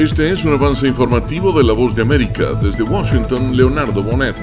Este es un avance informativo de La Voz de América. Desde Washington, Leonardo Bonet.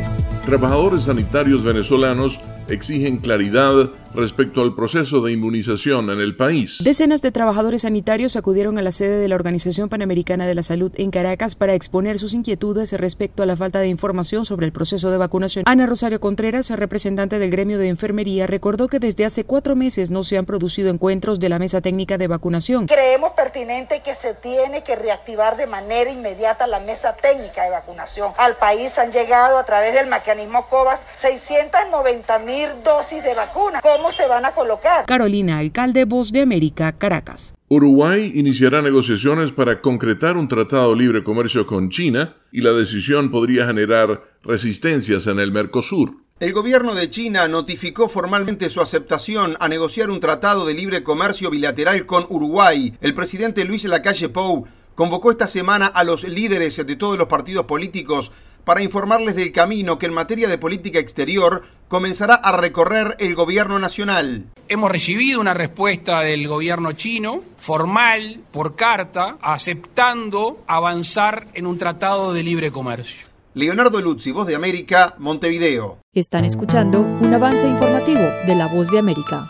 Trabajadores sanitarios venezolanos exigen claridad respecto al proceso de inmunización en el país. Decenas de trabajadores sanitarios acudieron a la sede de la Organización Panamericana de la Salud en Caracas para exponer sus inquietudes respecto a la falta de información sobre el proceso de vacunación. Ana Rosario Contreras, representante del gremio de enfermería, recordó que desde hace cuatro meses no se han producido encuentros de la mesa técnica de vacunación. Creemos pertinente que se tiene que reactivar de manera inmediata la mesa técnica de vacunación. Al país han llegado a través del mecanismo COVAS 690 mil dosis de vacuna. ¿Cómo se van a colocar. Carolina, alcalde Voz de América, Caracas. Uruguay iniciará negociaciones para concretar un tratado de libre comercio con China y la decisión podría generar resistencias en el Mercosur. El gobierno de China notificó formalmente su aceptación a negociar un tratado de libre comercio bilateral con Uruguay. El presidente Luis Lacalle Pou convocó esta semana a los líderes de todos los partidos políticos para informarles del camino que en materia de política exterior comenzará a recorrer el gobierno nacional. Hemos recibido una respuesta del gobierno chino, formal, por carta, aceptando avanzar en un tratado de libre comercio. Leonardo Luzzi, Voz de América, Montevideo. Están escuchando un avance informativo de la Voz de América.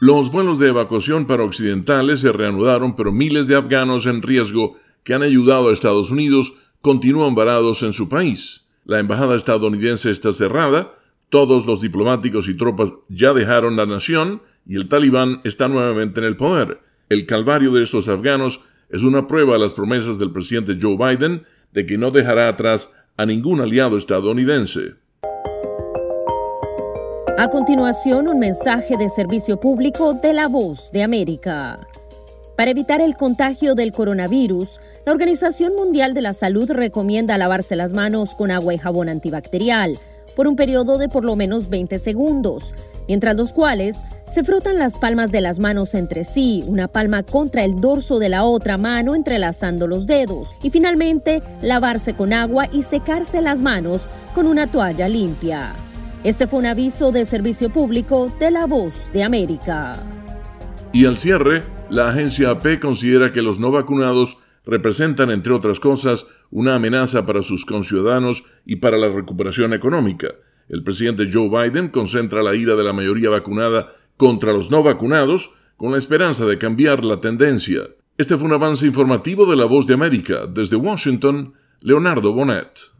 Los vuelos de evacuación para occidentales se reanudaron, pero miles de afganos en riesgo que han ayudado a Estados Unidos continúan varados en su país. La embajada estadounidense está cerrada, todos los diplomáticos y tropas ya dejaron la nación y el talibán está nuevamente en el poder. El calvario de estos afganos es una prueba a las promesas del presidente Joe Biden de que no dejará atrás a ningún aliado estadounidense. A continuación, un mensaje de servicio público de la voz de América. Para evitar el contagio del coronavirus, la Organización Mundial de la Salud recomienda lavarse las manos con agua y jabón antibacterial por un periodo de por lo menos 20 segundos, mientras los cuales se frotan las palmas de las manos entre sí, una palma contra el dorso de la otra mano entrelazando los dedos y finalmente lavarse con agua y secarse las manos con una toalla limpia. Este fue un aviso de servicio público de la voz de América. Y al cierre, la agencia AP considera que los no vacunados representan, entre otras cosas, una amenaza para sus conciudadanos y para la recuperación económica. El presidente Joe Biden concentra la ira de la mayoría vacunada contra los no vacunados con la esperanza de cambiar la tendencia. Este fue un avance informativo de La Voz de América. Desde Washington, Leonardo Bonet.